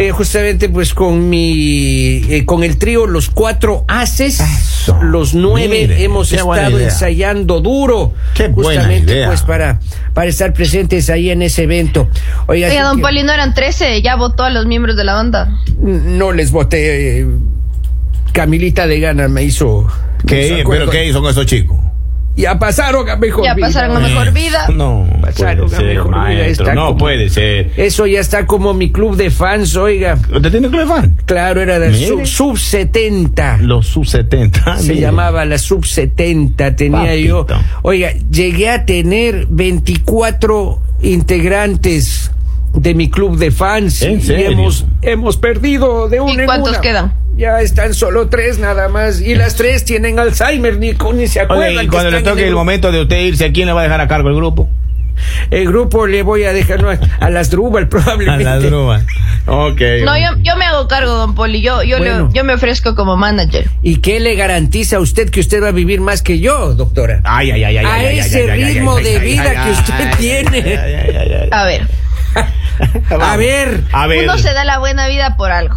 Eh, justamente pues con mi eh, con el trío los cuatro haces Eso. los nueve Mire, hemos estado ensayando duro Qué buena justamente idea. pues para para estar presentes ahí en ese evento oiga, don que Poli, no eran 13, ya votó a los miembros de la banda. no les voté eh, Camilita de Gana me hizo me ¿Qué? hizo ¿Pero qué hizo con esos chicos? Ya pasaron a mejor Ya vida. pasaron a mejor vida. No, Pasaron puede a ser, mejor vida, maestro. está No como- puede ser. eso ya está como mi club de fans oiga ¿Usted tiene club de fan? claro era de Mire. sub, sub 70 Los sub 70. Se llamaba la sub 70, tenía Papito. yo. Oiga, llegué a tener 24 integrantes de mi club de fans. ¿En y serio? hemos, hemos perdido de una ¿Y en cuántos una. quedan? Ya están solo tres nada más. Y las tres tienen Alzheimer, ni, ni se acuerdan. Oye, y que cuando le toque el momento de usted irse, ¿a quién le va a dejar a cargo el grupo? El grupo le voy a dejar no, a, a las Drubal A probablemente. la druma. Ok. No, yo, yo me hago cargo, don Poli. Yo, yo, le- Bueno. yo me ofrezco como manager. ¿Y qué le garantiza a usted que usted va a vivir más que yo, doctora? Ay, ay, ay, ay, A ay, ese ay, ritmo ay, de ay, vida ay, que usted ay, tiene. ay, ay, ay, ay. A ver, A ver. A ver. uno se da la buena vida por algo.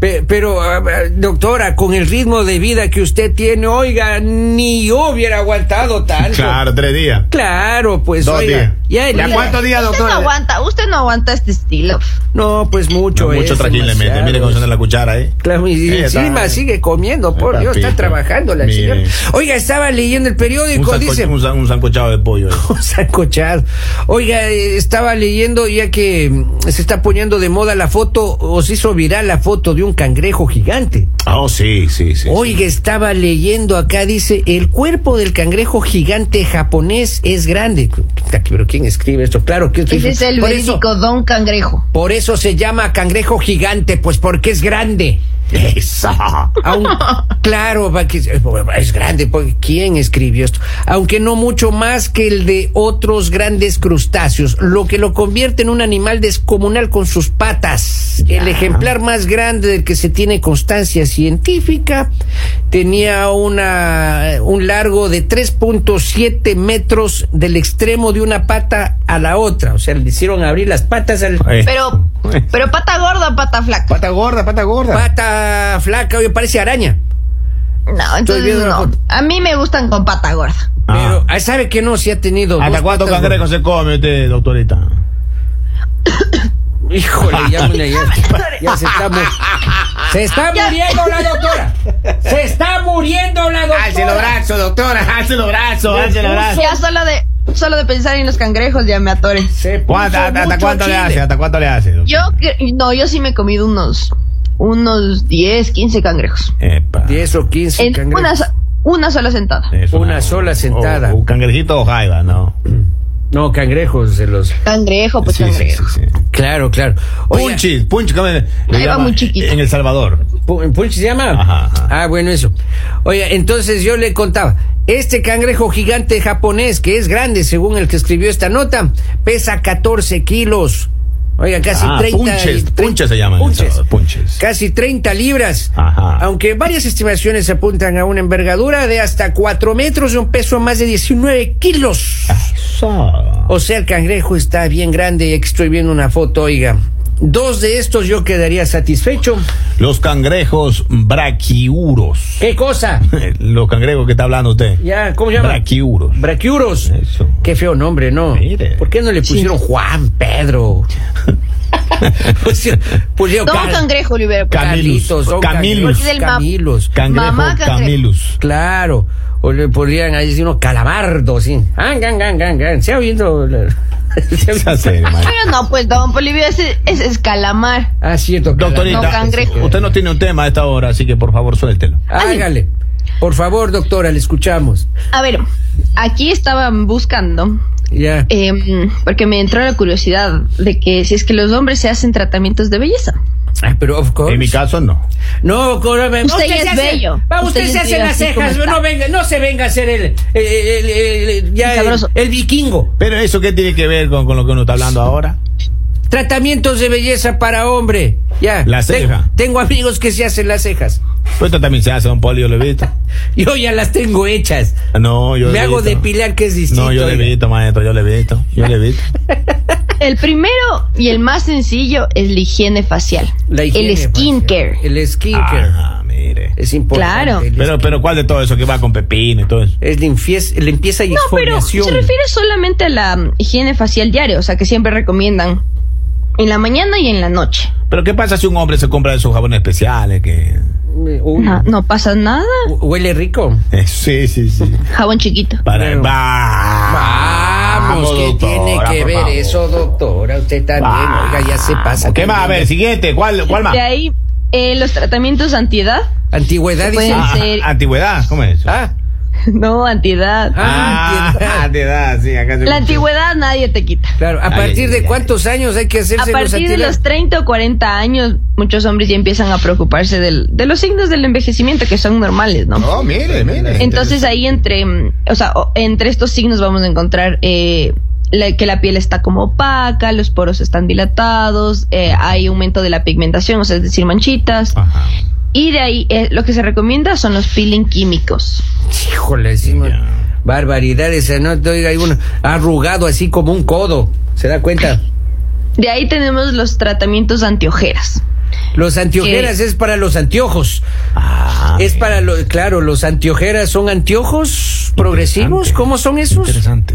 Pero ah, ah, doctora, con el ritmo de vida que usted tiene, oiga, ni yo hubiera aguantado tanto. Claro, tres días. Claro, pues Dos oiga. días. Ya el ¿Ya día- cuántos días, Usted no doctora? aguanta, usted no aguanta este estilo. No, pues mucho. No, mucho es tranquilamente. Mire cómo suena la cuchara, ¿eh? Claro, y está- encima sigue comiendo, por Dios, está trabajando la señora. Oiga, estaba leyendo el periódico, dice. un, san- un sancochado de pollo. ¿eh? Un sancochado. Oiga, estaba leyendo ya que se está poniendo de moda la foto, o se hizo viral la foto de un cangrejo gigante. Oh, sí, sí, sí. Oiga, estaba leyendo acá, dice, el cuerpo del cangrejo gigante japonés es grande. Pero ¿quién escribe esto? Claro que Ese es el por eso, verídico Don Cangrejo. por eso se llama cangrejo gigante, pues porque es grande. Eso. Aun- claro, va que- es grande. porque ¿Quién escribió esto? Aunque no mucho más que el de otros grandes crustáceos, lo que lo convierte en un animal descomunal con sus patas. El ejemplar más grande del que se tiene constancia científica tenía una un largo de 3.7 metros del extremo de una pata a la otra. O sea, le hicieron abrir las patas al Eh. Pero, pero pata gorda o pata flaca. Pata gorda, pata gorda. pata flaca, oye, parece araña. No, entonces no. A mí me gustan con pata gorda. Ah. Pero, ah, ¿sabe que no? Si ha tenido. ¿Hasta cuántos cangrejos se come usted, doctorita? Híjole, ya, ya, ya se está mu- Se está muriendo la doctora. Se está muriendo la doctora. Alce los brazos, doctora. Brazos, alce los brazos. Ya solo de, solo de pensar en los cangrejos ya me atore. Se puso ¿Cuánto- ¿Hasta, cuánto le hace? ¿Hasta cuánto le hace? doctor? Yo, no, yo sí me he comido unos, unos 10, 15 cangrejos. Epa. 10 o 15 En cangrejos. una, una sola sentada. Es Una sola sentada. o- un cangrejito o jaiba, ¿no? No, cangrejos de los. Cangrejo, pues Sí, sí, cangrejo. sí, sí. Claro, claro. Oiga, Punchis, punch, ¿cómo le Ahí va llama? muy chiquito. En El Salvador. Pu- ¿Punch se llama? Ajá, ajá. Ah, bueno, eso. Oiga, entonces yo le contaba, este cangrejo gigante japonés, que es grande según el que escribió esta nota, pesa 14 kilos. Oiga, casi Ah, 30. punches, tre- punches se llaman punches. Punches. Casi 30 libras. Ajá. Aunque varias estimaciones apuntan a una envergadura de hasta 4 metros y un peso más de 19 kilos. Eso. O sea, el cangrejo está bien grande y aquí estoy viendo una foto, oiga. Dos de estos yo quedaría satisfecho. Los cangrejos braquiuros. ¿Qué cosa? Los cangrejos que está hablando usted. Ya, ¿cómo se llama? Braquiuros. Braquiuros. Eso. Qué feo nombre, ¿no? Mire. ¿Por qué no le pusieron Juan Pedro? pusieron, pusieron Don Car- Cangrejo. Camilus. Carlitos, don Camilus. Ma- Camilos. Cangrejo Mamá cangrejo. Camilus. Claro. O le podrían ahí decir uno calabardo, sí. Ah, gan, gan, gan, gan. Se ha oído. la- Pero no, pues Don Bolivia ese, ese es calamar. Ah, cierto. Doctorita, No, cangrejo. usted no tiene un tema a esta hora, así que por favor suéltelo. Hágale. Por favor, doctora, le escuchamos. A ver, aquí estaban buscando, Ya. em, porque me entró la curiosidad de que si es que los hombres se hacen tratamientos de belleza. Pero of course. En mi caso, no. No, Usted ya se es hace- bello. Va, usted, Usted se hace las cejas, no venga, no se venga a hacer el, el, el- el- ya vikingo. Pero eso, ¿qué tiene que ver con, con lo que uno está hablando ahora? Tratamientos de belleza para hombre. Ya. La Tengo- ceja. Tengo, amigos que se hacen las cejas. Pues esto también se hace, don Poli, yo lo he visto. Yo ya las tengo hechas. No, yo Me hago depilar, que es distinto. No, yo le he oiga. visto, maestro, yo le he visto. Yo he visto. El primero y el más sencillo es la higiene facial. La higiene el skincare. El skincare. Ah, mire. Es importante. Claro. Pero, pero ¿cuál de todo eso que va con pepino y todo eso? Es limpieza, limpieza y No, pero exfoliación. se refiere solamente a la mm, higiene facial diaria, o sea que siempre recomiendan en la mañana y en la noche. Pero ¿qué pasa si un hombre se compra esos jabones especiales que... Uy, No, no pasa nada. Huele rico. Eh, sí, sí, sí. Jabón chiquito. Para... Bueno. Vamos, ¿qué doctora, tiene que ver eso, doctora? Usted también, oiga, ya se pasa. ¿Qué más? A ver, siguiente. ¿Cuál, cuál más? De ahí eh, los tratamientos antiedad. Antigüedad, dice. Ah, ser- antigüedad, ¿cómo es? eso? Ah, No, antiedad. Ah, antiedad. antigüedad, sí, acá se La antigüedad nadie te quita. claro. ¿A Ay, partir ay, de ay. cuántos años hay que A hacerse los partir de los 30 o 40 años, muchos hombres ya empiezan a preocuparse del- de los signos del envejecimiento que son normales, ¿no? Oh, mire, mire. Entonces ahí entre, mm, o sea, entre estos signos vamos a encontrar eh, la- que la piel está como opaca, los poros están dilatados, eh, hay aumento de la pigmentación, o sea, es decir, manchitas. Ajá. Y de ahí eh, lo que se recomienda son los peeling químicos. Híjole. Ya. Barbaridades, ¿no? Oiga, hay uno arrugado así como un codo. ¿Se da cuenta? De ahí tenemos los tratamientos antiojeras. Los antiojeras es para los anteojos. Ah, Es para los, claro, los antiojeras son anteojos progresivos. ¿Cómo son esos? Interesante.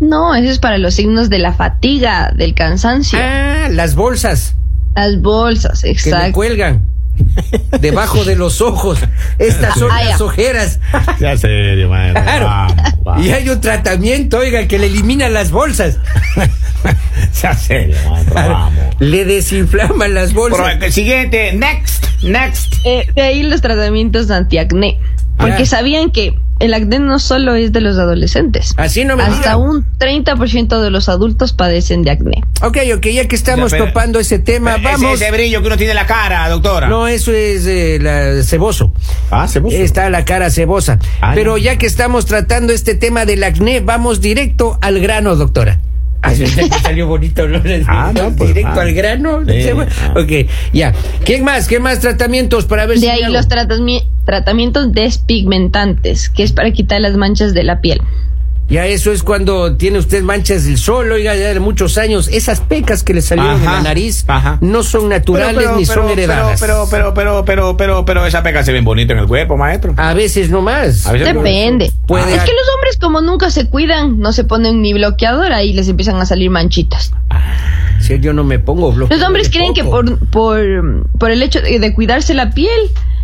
No, eso es para los signos de la fatiga, del cansancio. Ah, las bolsas Las bolsas, que le exacto. cuelgan debajo de los ojos. Estas son las ojeras. Ya serio, maestro. Claro. Vamos, vamos. Y hay un tratamiento, oiga, que le elimina las bolsas. Ya serio. Vamos. Le desinflaman las bolsas. Siguiente, next, next. Eh, de ahí los tratamientos antiacné. Porque Ah. sabían que el acné no solo es de los adolescentes. Así no me Hasta diga. un 30% de los adultos padecen de acné. Ok, ok, ya que estamos Ya, pero- topando ese tema, Ese- vamos. Ese, brillo que uno tiene en la cara, doctora. No, eso es eh, la ceboso. Ah, se puso. Está la cara cebosa. Ah, Pero ya que estamos tratando este tema del acné, vamos directo al grano, doctora. Ah, salió bonito, ¿no? Ah, no, pues, directo ah. al grano. Sí, ah. Ok, ya. ¿Qué más? ¿Qué más tratamientos para ver si De ahí los tratami- tratamientos despigmentantes, que es para quitar las manchas de la piel. Ya eso es cuando tiene usted manchas del sol, oiga, ya de muchos años. Esas pecas que le salieron en Ajá, la nariz ajá. no son naturales ni son heredadas. Pero, pero, pero, pero, pero, pero, esa peca se ven bonito en el cuerpo, maestro. A veces no más. A veces- Depende. Puede- Es que los hombres como nunca se cuidan, no se ponen ni bloqueador, ahí les empiezan a salir manchitas. Si yo no me pongo bloqueador Los hombres creen que por, por, por el hecho de, de cuidarse la piel,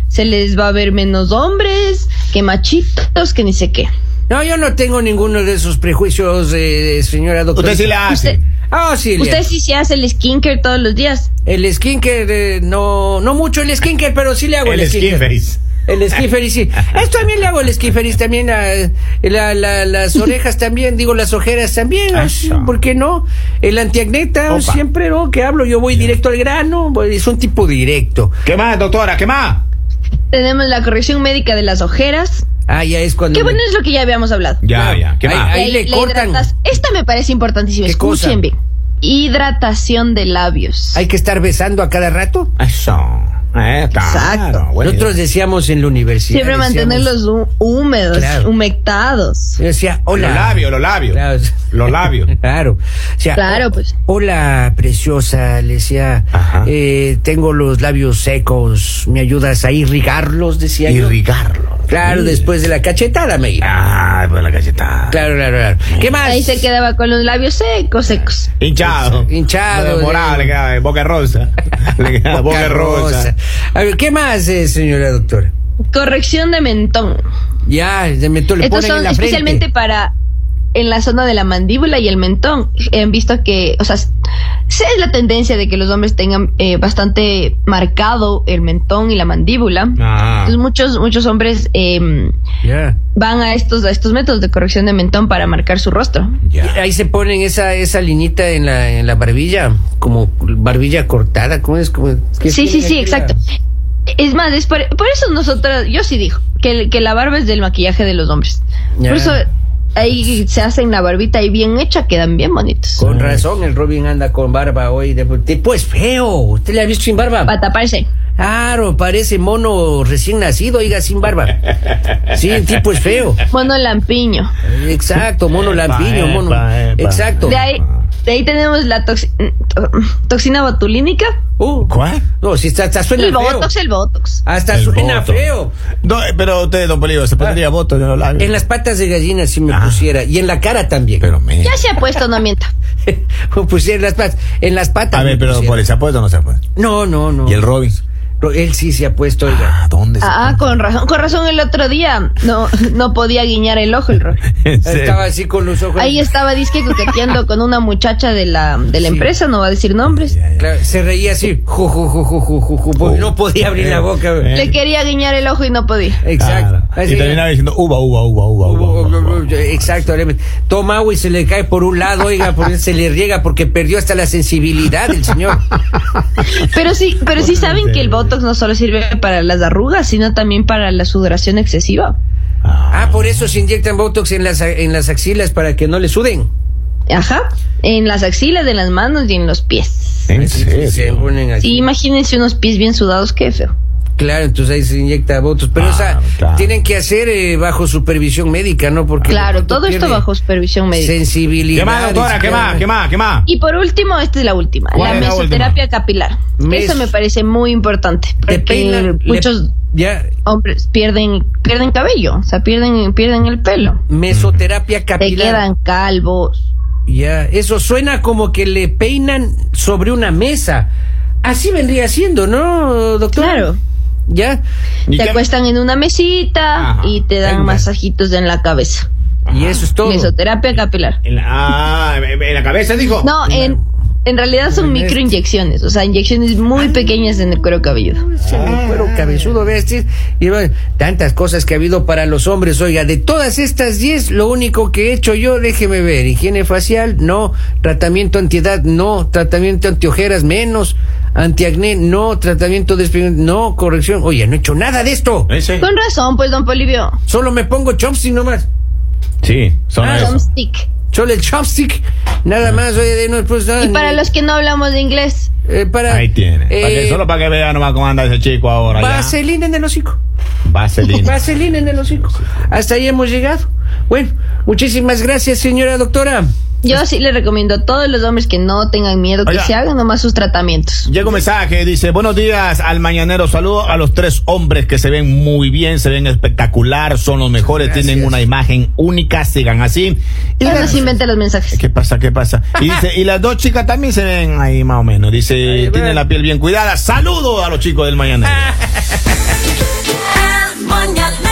se les va a ver menos hombres, que machitos, que ni sé qué. No, yo no tengo ninguno de esos prejuicios, eh, señora doctora. Usted sí la hace. Usted- Ah, sí, Usted Elian. sí se hace el skincare todos los días. El skincare, eh, no, no mucho el skincare, pero sí le hago el, El skincare. El skinferis, sí. Esto también le hago el skinferis, también la- la- la- las orejas también, digo las ojeras también, Eso. ¿por qué no? El antiacneta, Opa. siempre, ¿no? Que hablo, yo voy directo al grano, es un tipo directo. ¿Qué más, doctora? ¿Qué más? Tenemos la corrección médica de las ojeras. Ah, ya es cuando... Que bueno, es lo que ya habíamos hablado. Ya, ya. ¿Qué Ahí- más? ahí le cortan. hidratas- Esta me parece importantísima. ¿Qué cosa? Escuchen bien. Hidratación de labios. Hay que estar besando a cada rato. Eso. Eh. Exacto. bueno. Nosotros decíamos en la universidad. Siempre mantenerlos hú- húmedos, Claro. humectados. Yo decía, hola. Los labios, los labios. Claro. Los labios. Claro. O sea, Claro, pues. Hola, preciosa, le decía. Eh, tengo los labios secos. ¿Me ayudas a irrigarlos? Decía yo. Claro, Sí. después de la cachetada me. Ah, pues la cachetada. Claro, claro, claro. ¿Qué más? Ahí se quedaba con los labios secos, secos. Hinchado. Hinchado, Morado, de- le queda eh, boca rosa. le queda boca, Boca rosa. A ver, ¿qué más, eh, señora doctora? Corrección de mentón. Ya, de mentón le Estos ponen en son la especialmente frente. para en la zona de la mandíbula y el mentón. Han visto que, o sea, sí es la tendencia de que los hombres tengan eh, bastante marcado el mentón y la mandíbula. Ah. Entonces muchos muchos hombres eh, Ya. van a estos a estos métodos de corrección de mentón para marcar su rostro. Ya. Ahí se ponen esa esa linita en la en la barbilla, como barbilla cortada, ¿cómo es? Como, ¿qué Sí, sí, sí, la- exacto. Es más, es por, por eso nosotros, yo sí digo que, que la barba es del maquillaje de los hombres. Ya. Por eso ahí se hacen la barbita y bien hecha, quedan bien bonitos. Con razón, el Robin anda con barba hoy. De, tipo es feo. ¿Usted le ha visto sin barba? Para taparse. Claro, parece mono recién nacido, oiga, sin barba. Sí, el tipo es feo. Mono lampiño. Exacto, mono lampiño, Epa, mono. epa, epa. Exacto. De ahí, de ahí tenemos la toxi- to- toxina botulínica. Uh, ¿Cuál? no, si está, está suena El feo. botox, el botox. Hasta El suena voto. feo. No, eh, pero usted, don Bolívar, se pondría en los labios. En las patas de gallina si me Ah. pusiera. Y en la cara también. Pero me. Ya se ha puesto, no mienta. pusiera en las patas. En las patas. A ver, pero por ¿se ha puesto o no se ha puesto? No, no, no. ¿Y el Robin? Él sí se ha puesto, oiga. Ah, ¿dónde se Ah, con razón, con razón el otro día no, no podía guiñar el ojo el Roy. Estaba así con los ojos. Ahí estaba disque coqueteando con una muchacha de la, de la Sí. empresa, no va a decir nombres. Ya, ya. Claro, se reía así. Ju, ju, ju, ju, ju, ju, ju, porque no podía abrir la boca. Eh. Le quería guiñar el ojo y no podía. Exacto. Y terminaba diciendo uva, uva, uva, uva, uva. uva, uva. Exacto. Toma agua y se le cae por un lado, oiga, porque se le riega porque perdió hasta la sensibilidad el señor. Pero sí, pero sí saben que el botox no solo sirve para las arrugas, sino también para la sudoración excesiva. Ah, por eso se inyectan Botox en las, en las axilas para que no le suden. Ajá. En las axilas, en las manos y en los pies. ¿En Sí, se serio? ponen así. Sí, imagínense unos pies bien sudados, qué feo. Claro, entonces ahí se inyecta Botox. Pero, Ah, o sea, claro. tienen que hacer eh, bajo supervisión médica, ¿no? Porque Claro, todo esto bajo supervisión médica. Sensibilidad. ¿Qué más, doctora? ¿Qué más? ¿Qué más? ¿Qué más? Y por último, esta es la última, ¿Cuál la es la mesoterapia capilar. Mes- Eso me parece muy importante. Te Porque peinan, le- muchos ya, hombres pierden pierden cabello, o sea, pierden pierden el pelo. mesoterapia Te capilar. quedan calvos. Ya, eso suena como que le peinan sobre una mesa. Así vendría siendo, ¿no, doctor? Claro. Ya. ¿Y Te qué- acuestan en una mesita Ajá, y te dan venga. masajitos en la cabeza. Y eso es todo. Mesoterapia capilar. En la, ah, en la cabeza dijo. No, en, en realidad son microinyecciones, o sea, inyecciones muy pequeñas en el cuero cabelludo. Ese cuero cabezudo, ¿ves? Sí, Y bueno, tantas cosas que ha habido para los hombres. Oiga, de todas estas 10, lo único que he hecho yo, déjeme ver, higiene facial, no, tratamiento antiedad, no, tratamiento antiojeras, menos, antiacné, no, tratamiento de no, corrección. Oye, no he hecho nada de esto. Ese. Con razón, pues, don Polivio. Solo me pongo chopstick nomás. Sí, son Ah. Chopstick. Solo el chopstick. Nada más, oye, de no, pues nada. Y para ni- los que no hablamos de inglés, eh, para, Ahí tiene. Para que- eh, solo para que vean nomás cómo anda ese chico ahora. ya. Vaselina en el hocico. Vaselina. Vaselina en el hocico. Hasta ahí hemos llegado. Bueno, muchísimas gracias, señora doctora. Yo sí le recomiendo a todos los hombres que no tengan miedo, que Oiga. se hagan nomás sus tratamientos. Llega un mensaje, dice, buenos días al mañanero, saludo a los tres hombres que se ven muy bien, se ven espectacular, son los mejores, Gracias. tienen una imagen única, sigan así. Y no las- se inventen los mensajes. ¿Qué pasa? ¿Qué pasa? Y dice, y las dos chicas también se ven ahí más o menos. Dice, tienen la piel bien cuidada. Saludo a los chicos del mañanero.